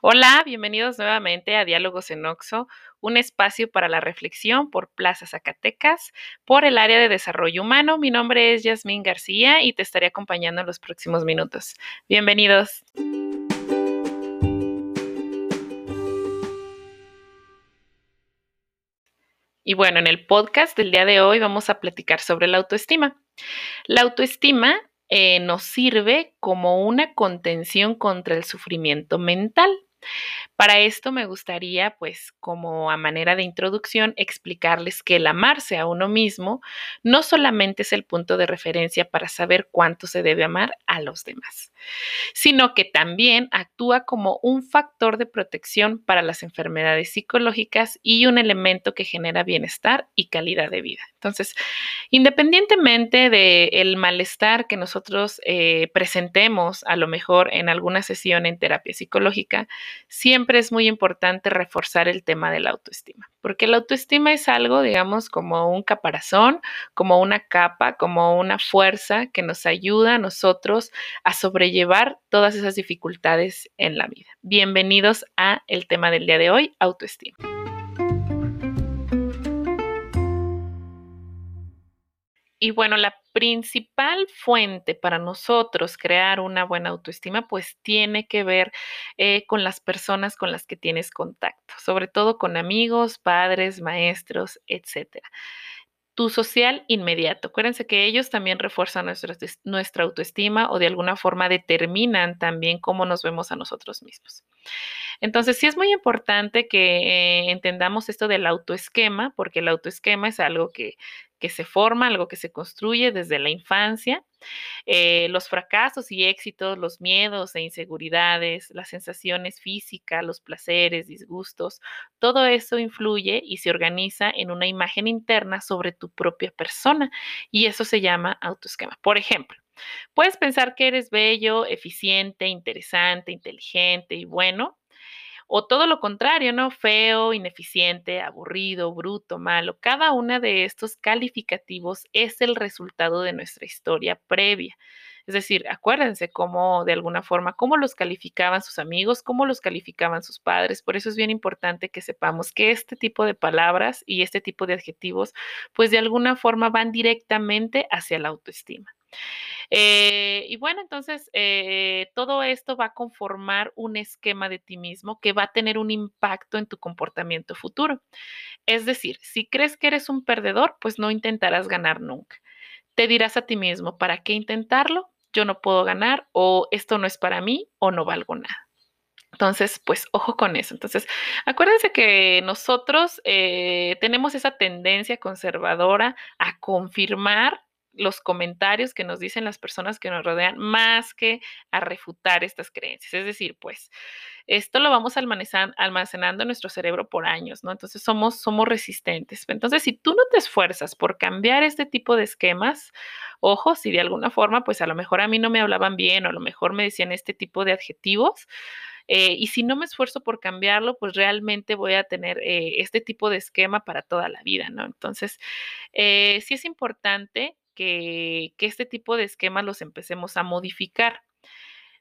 Hola, bienvenidos nuevamente a Diálogos en Oxo, un espacio para la reflexión por Plaza Zacatecas, por el área de desarrollo humano. Mi nombre es Yasmín García y te estaré acompañando en los próximos minutos. Bienvenidos. Y bueno, en el podcast del día de hoy vamos a platicar sobre la autoestima. La autoestima eh, nos sirve como una contención contra el sufrimiento mental. Para esto me gustaría, pues, como a manera de introducción, explicarles que el amarse a uno mismo no solamente es el punto de referencia para saber cuánto se debe amar a los demás, sino que también actúa como un factor de protección para las enfermedades psicológicas y un elemento que genera bienestar y calidad de vida. Entonces, independientemente del malestar que nosotros eh, presentemos a lo mejor en alguna sesión en terapia psicológica, siempre es muy importante reforzar el tema de la autoestima, porque la autoestima es algo, digamos, como un caparazón, como una capa, como una fuerza que nos ayuda a nosotros a sobrellevar todas esas dificultades en la vida. Bienvenidos a el tema del día de hoy, autoestima. Y bueno, la principal fuente para nosotros crear una buena autoestima, pues tiene que ver eh, con las personas con las que tienes contacto, sobre todo con amigos, padres, maestros, etcétera tu social inmediato. Acuérdense que ellos también refuerzan nuestra, nuestra, autoestima o de alguna forma determinan también cómo nos vemos a nosotros mismos. Entonces, sí es muy importante que eh, entendamos esto del autoesquema, porque el autoesquema es algo que que se forma, algo que se construye desde la infancia. Eh, los fracasos y éxitos, los miedos e inseguridades, las sensaciones físicas, los placeres, disgustos, todo eso influye y se organiza en una imagen interna sobre tu propia persona y eso se llama autoesquema. Por ejemplo, puedes pensar que eres bello, eficiente, interesante, inteligente y bueno, o todo lo contrario, ¿no? Feo, ineficiente, aburrido, bruto, malo. Cada uno de estos calificativos es el resultado de nuestra historia previa. Es decir, acuérdense cómo, de alguna forma, cómo los calificaban sus amigos, cómo los calificaban sus padres. Por eso es bien importante que sepamos que este tipo de palabras y este tipo de adjetivos, pues de alguna forma van directamente hacia la autoestima. Eh, y bueno, entonces eh, todo esto va a conformar un esquema de ti mismo que va a tener un impacto en tu comportamiento futuro. Es decir, si crees que eres un perdedor, pues no intentarás ganar nunca. Te dirás a ti mismo, ¿para qué intentarlo? Yo no puedo ganar o esto no es para mí o no valgo nada. Entonces, pues ojo con eso. Entonces, acuérdense que nosotros eh, tenemos esa tendencia conservadora a confirmar los comentarios que nos dicen las personas que nos rodean más que a refutar estas creencias. Es decir, pues esto lo vamos almacenando en nuestro cerebro por años, ¿no? Entonces somos, somos resistentes. Entonces, si tú no te esfuerzas por cambiar este tipo de esquemas, ojo, si de alguna forma, pues a lo mejor a mí no me hablaban bien o a lo mejor me decían este tipo de adjetivos, eh, y si no me esfuerzo por cambiarlo, pues realmente voy a tener eh, este tipo de esquema para toda la vida, ¿no? Entonces, eh, sí es importante que, este tipo de esquemas los empecemos a modificar.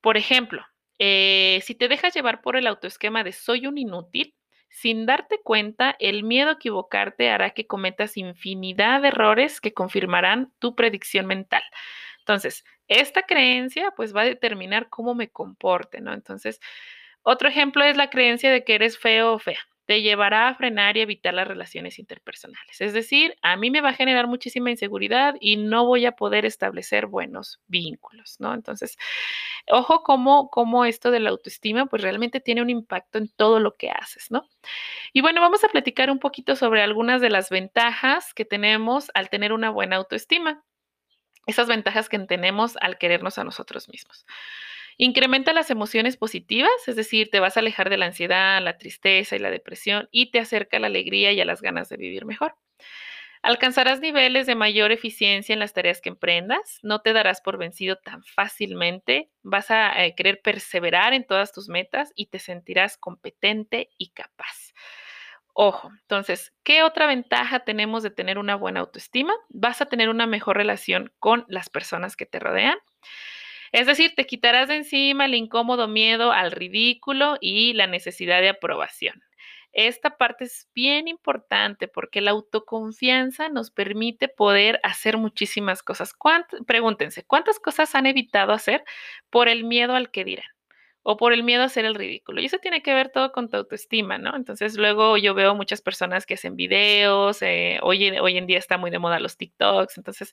Por ejemplo, eh, si te dejas llevar por el autoesquema de soy un inútil, sin darte cuenta, el miedo a equivocarte hará que cometas infinidad de errores que confirmarán tu predicción mental. Entonces, esta creencia pues va a determinar cómo me comporte, ¿no? Entonces, otro ejemplo es la creencia de que eres feo o fea te llevará a frenar y evitar las relaciones interpersonales. Es decir, a mí me va a generar muchísima inseguridad y no voy a poder establecer buenos vínculos, ¿no? Entonces, ojo cómo, cómo esto de la autoestima pues realmente tiene un impacto en todo lo que haces, ¿no? Y bueno, vamos a platicar un poquito sobre algunas de las ventajas que tenemos al tener una buena autoestima. Esas ventajas que tenemos al querernos a nosotros mismos. Incrementa las emociones positivas, es decir, te vas a alejar de la ansiedad, la tristeza y la depresión y te acerca a la alegría y a las ganas de vivir mejor. Alcanzarás niveles de mayor eficiencia en las tareas que emprendas, no te darás por vencido tan fácilmente, vas a eh, querer perseverar en todas tus metas y te sentirás competente y capaz. Ojo, entonces, ¿qué otra ventaja tenemos de tener una buena autoestima? Vas a tener una mejor relación con las personas que te rodean. Es decir, te quitarás de encima el incómodo miedo al ridículo y la necesidad de aprobación. Esta parte es bien importante porque la autoconfianza nos permite poder hacer muchísimas cosas. pregúntense, ¿cuántas cosas han evitado hacer por el miedo al que dirán? O por el miedo a hacer el ridículo. Y eso tiene que ver todo con tu autoestima, ¿no? Entonces luego yo veo muchas personas que hacen videos, eh, hoy, hoy en día está muy de moda los TikToks, entonces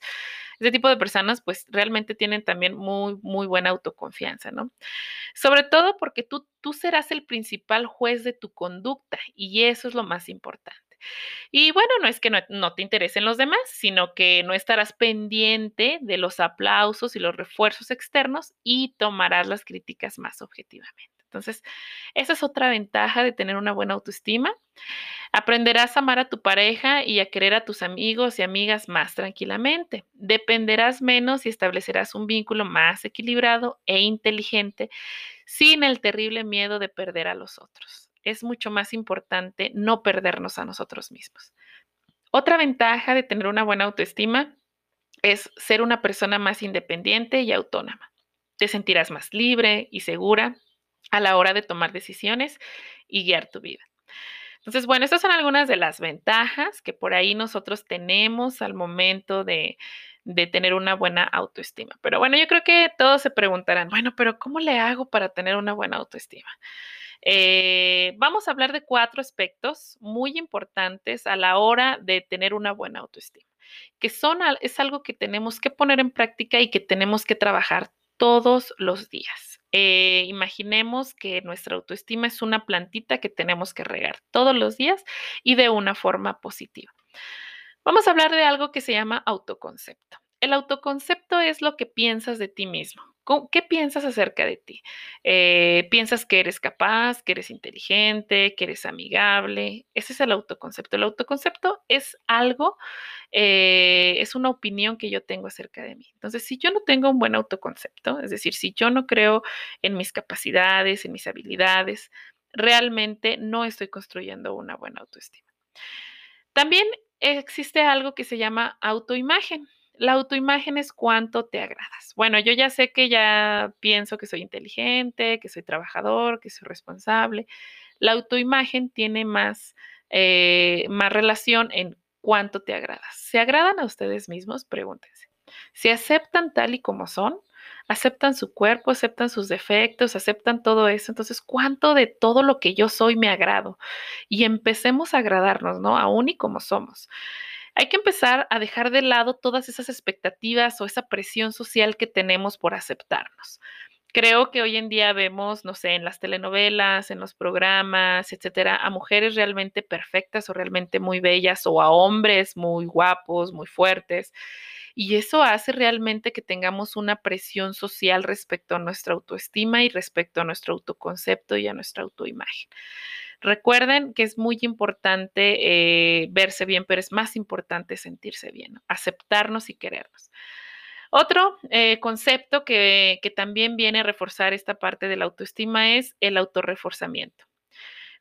ese tipo de personas pues realmente tienen también muy, muy buena autoconfianza, ¿no? Sobre todo porque tú, tú serás el principal juez de tu conducta y eso es lo más importante. Y bueno, no es que no, te interesen los demás, sino que no estarás pendiente de los aplausos y los refuerzos externos y tomarás las críticas más objetivamente. Entonces, esa es otra ventaja de tener una buena autoestima. Aprenderás a amar a tu pareja y a querer a tus amigos y amigas más tranquilamente. Dependerás menos y establecerás un vínculo más equilibrado e inteligente sin el terrible miedo de perder a los otros es mucho más importante no perdernos a nosotros mismos. Otra ventaja de tener una buena autoestima es ser una persona más independiente y autónoma. Te sentirás más libre y segura a la hora de tomar decisiones y guiar tu vida. Entonces, bueno, estas son algunas de las ventajas que por ahí nosotros tenemos al momento de, de tener una buena autoestima. Pero bueno, yo creo que todos se preguntarán, bueno, pero ¿cómo le hago para tener una buena autoestima? Eh, vamos a hablar de cuatro aspectos muy importantes a la hora de tener una buena autoestima, que son, es algo que tenemos que poner en práctica y que tenemos que trabajar todos los días. Eh, imaginemos que nuestra autoestima es una plantita que tenemos que regar todos los días y de una forma positiva. Vamos a hablar de algo que se llama autoconcepto. El autoconcepto es lo que piensas de ti mismo, ¿Qué piensas acerca de ti? Eh, ¿Piensas que eres capaz, que eres inteligente, que eres amigable? Ese es el autoconcepto. El autoconcepto es algo, eh, es una opinión que yo tengo acerca de mí. Entonces, si yo no tengo un buen autoconcepto, es decir, si yo no creo en mis capacidades, en mis habilidades, realmente no estoy construyendo una buena autoestima. También existe algo que se llama autoimagen. La autoimagen es cuánto te agradas. Bueno, yo ya sé que ya pienso que soy inteligente, que soy trabajador, que soy responsable. La autoimagen tiene más, eh, más relación en cuánto te agradas. ¿Se agradan a ustedes mismos? Pregúntense. ¿Se aceptan tal y como son? ¿Aceptan su cuerpo? ¿Aceptan sus defectos? ¿Aceptan todo eso? Entonces, ¿cuánto de todo lo que yo soy me agrado? Y empecemos a agradarnos, ¿no? Aún y como somos hay que empezar a dejar de lado todas esas expectativas o esa presión social que tenemos por aceptarnos. Creo que hoy en día vemos, no sé, en las telenovelas, en los programas, etcétera, a mujeres realmente perfectas o realmente muy bellas o a hombres muy guapos, muy fuertes. Y eso hace realmente que tengamos una presión social respecto a nuestra autoestima y respecto a nuestro autoconcepto y a nuestra autoimagen. Recuerden que es muy importante eh, verse bien, pero es más importante sentirse bien, aceptarnos y querernos. Otro eh, concepto que, que también viene a reforzar esta parte de la autoestima es el autorreforzamiento.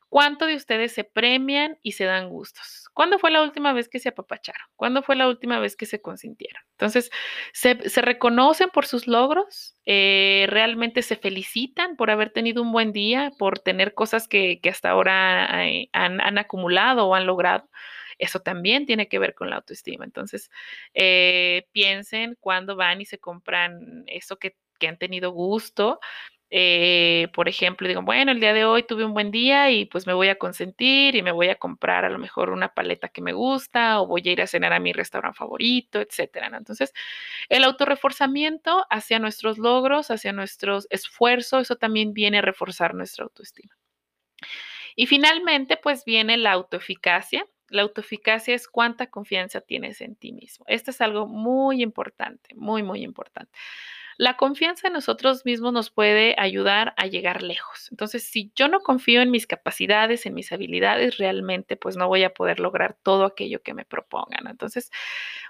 ¿Cuánto de ustedes se premian y se dan gustos? ¿Cuándo fue la última vez que se apapacharon? ¿Cuándo fue la última vez que se consintieron? Entonces, ¿se, reconocen por sus logros? Eh, ¿Realmente se felicitan por haber tenido un buen día, por tener cosas que, hasta ahora eh, han, acumulado o han logrado? Eso también tiene que ver con la autoestima. Entonces, eh, piensen cuando van y se compran eso que, que han tenido gusto eh, por ejemplo, digo, bueno, el día de hoy tuve un buen día y pues me voy a consentir y me voy a comprar a lo mejor una paleta que me gusta o voy a ir a cenar a mi restaurante favorito, etcétera. Entonces, el autorreforzamiento hacia nuestros logros, hacia nuestros esfuerzos, eso también viene a reforzar nuestra autoestima. Y finalmente, pues viene la autoeficacia. La autoeficacia es cuánta confianza tienes en ti mismo. Esto es algo muy importante, muy, muy importante. La confianza en nosotros mismos nos puede ayudar a llegar lejos. Entonces, si yo no confío en mis capacidades, en mis habilidades, realmente pues no voy a poder lograr todo aquello que me propongan. Entonces,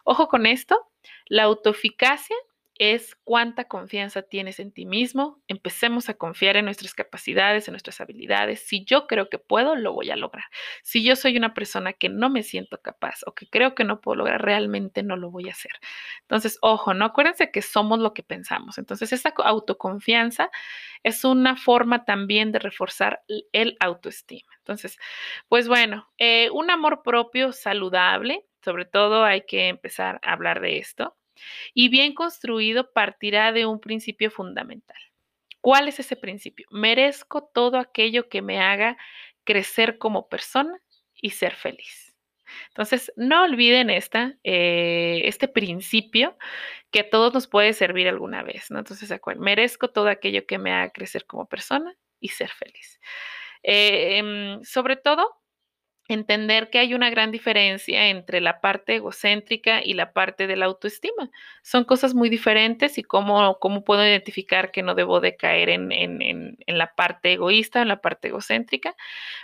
ojo con esto, la autoeficacia es cuánta confianza tienes en ti mismo. Empecemos a confiar en nuestras capacidades, en nuestras habilidades. Si yo creo que puedo, lo voy a lograr. Si yo soy una persona que no me siento capaz o que creo que no puedo lograr, realmente no lo voy a hacer. Entonces, ojo, no acuérdense que somos lo que pensamos. Entonces, esa autoconfianza es una forma también de reforzar el autoestima. Entonces, pues bueno, eh, un amor propio saludable, sobre todo hay que empezar a hablar de esto y bien construido partirá de un principio fundamental. ¿Cuál es ese principio? Merezco todo aquello que me haga crecer como persona y ser feliz. Entonces, no olviden esta, eh, este principio que a todos nos puede servir alguna vez, ¿no? Entonces, merezco todo aquello que me haga crecer como persona y ser feliz. Eh, em, sobre todo, entender que hay una gran diferencia entre la parte egocéntrica y la parte de la autoestima. Son cosas muy diferentes y cómo, cómo puedo identificar que no debo de caer en, en, la parte egoísta, en la parte egocéntrica.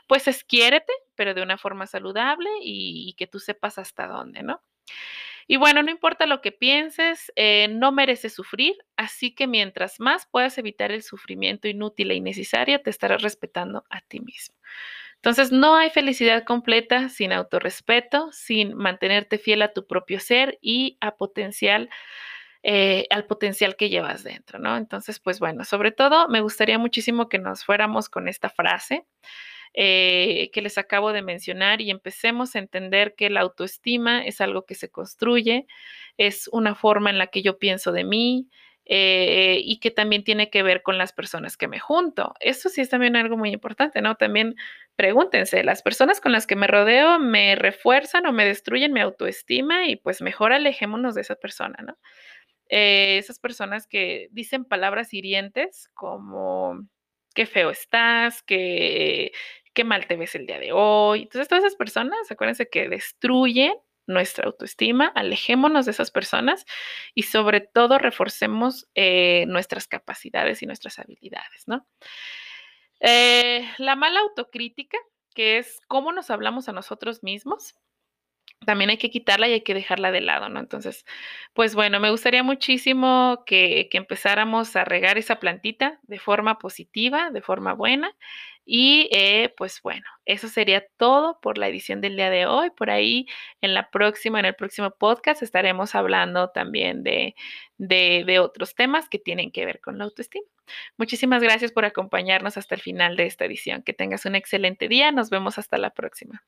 Pues es quiérete, pero de una forma saludable y, que tú sepas hasta dónde, ¿no? Y bueno, no importa lo que pienses, eh, no mereces sufrir, así que mientras más puedas evitar el sufrimiento inútil e innecesario, te estarás respetando a ti mismo. Entonces, no hay felicidad completa sin autorrespeto, sin mantenerte fiel a tu propio ser y eh, al potencial que llevas dentro, ¿no? Entonces, pues bueno, sobre todo me gustaría muchísimo que nos fuéramos con esta frase. Eh, que les acabo de mencionar y empecemos a entender que la autoestima es algo que se construye, es una forma en la que yo pienso de mí, eh, y que también tiene que ver con las personas que me junto. Eso sí es también algo muy importante, ¿no? También pregúntense, ¿las personas con las que me rodeo me refuerzan o me destruyen mi autoestima? Y pues mejor alejémonos de esa persona, ¿no? Eh, esas personas que dicen palabras hirientes como qué feo estás, qué, qué mal te ves el día de hoy. Entonces, todas esas personas, acuérdense que destruyen nuestra autoestima, alejémonos de esas personas y sobre todo reforcemos eh, nuestras capacidades y nuestras habilidades, ¿no? Eh, la mala autocrítica, que es cómo nos hablamos a nosotros mismos, también hay que quitarla y hay que dejarla de lado, ¿no? Entonces, pues bueno, me gustaría muchísimo que, que empezáramos a regar esa plantita de forma positiva, de forma buena y eh, pues bueno, eso sería todo por la edición del día de hoy. Por ahí en la próxima, en el próximo podcast estaremos hablando también de, de, de otros temas que tienen que ver con la autoestima. Muchísimas gracias por acompañarnos hasta el final de esta edición. Que tengas un excelente día. Nos vemos hasta la próxima.